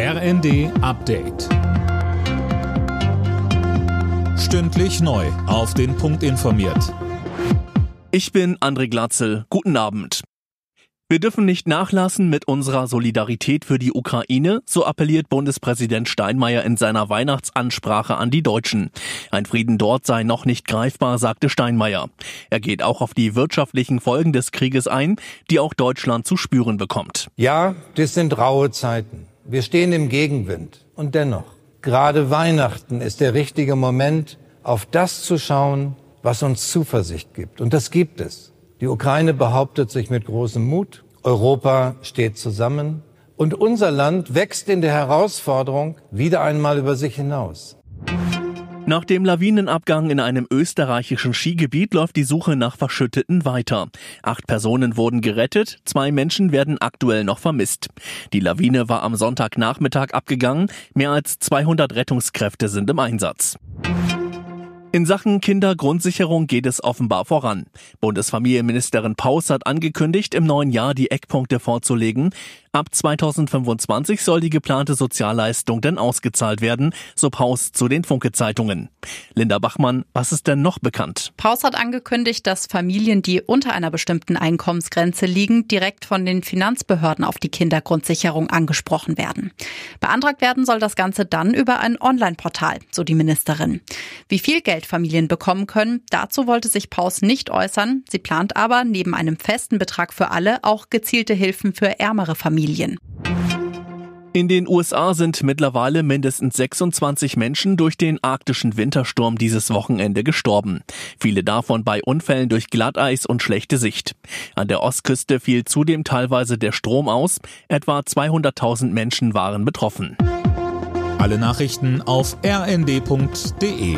RND Update. Stündlich neu. Auf den Punkt informiert. Ich bin André Glatzel. Guten Abend. Wir dürfen nicht nachlassen mit unserer Solidarität für die Ukraine, so appelliert Bundespräsident Steinmeier in seiner Weihnachtsansprache an die Deutschen. Ein Frieden dort sei noch nicht greifbar, sagte Steinmeier. Er geht auch auf die wirtschaftlichen Folgen des Krieges ein, die auch Deutschland zu spüren bekommt. Ja, das sind raue Zeiten. Wir stehen im Gegenwind. Und dennoch, gerade Weihnachten ist der richtige Moment, auf das zu schauen, was uns Zuversicht gibt. Und das gibt es. Die Ukraine behauptet sich mit großem Mut. Europa steht zusammen. Und unser Land wächst in der Herausforderung wieder einmal über sich hinaus. Nach dem Lawinenabgang in einem österreichischen Skigebiet läuft die Suche nach Verschütteten weiter. Acht Personen wurden gerettet, zwei Menschen werden aktuell noch vermisst. Die Lawine war am Sonntagnachmittag abgegangen, mehr als 200 Rettungskräfte sind im Einsatz. In Sachen Kindergrundsicherung geht es offenbar voran. Bundesfamilienministerin Paus hat angekündigt, im neuen Jahr die Eckpunkte vorzulegen. Ab 2025 soll die geplante Sozialleistung denn ausgezahlt werden, so Paus zu den Funke-Zeitungen. Linda Bachmann, was ist denn noch bekannt? Paus hat angekündigt, dass Familien, die unter einer bestimmten Einkommensgrenze liegen, direkt von den Finanzbehörden auf die Kindergrundsicherung angesprochen werden. Beantragt werden soll das Ganze dann über ein Online-Portal, so die Ministerin. Wie viel Geld Familien bekommen können, dazu wollte sich Paus nicht äußern. Sie plant aber neben einem festen Betrag für alle auch gezielte Hilfen für ärmere Familien. Familien. In den USA sind mittlerweile mindestens 26 Menschen durch den arktischen Wintersturm dieses Wochenende gestorben. Viele davon bei Unfällen durch Glatteis und schlechte Sicht. An der Ostküste fiel zudem teilweise der Strom aus. Etwa 200.000 Menschen waren betroffen. Alle Nachrichten auf rnd.de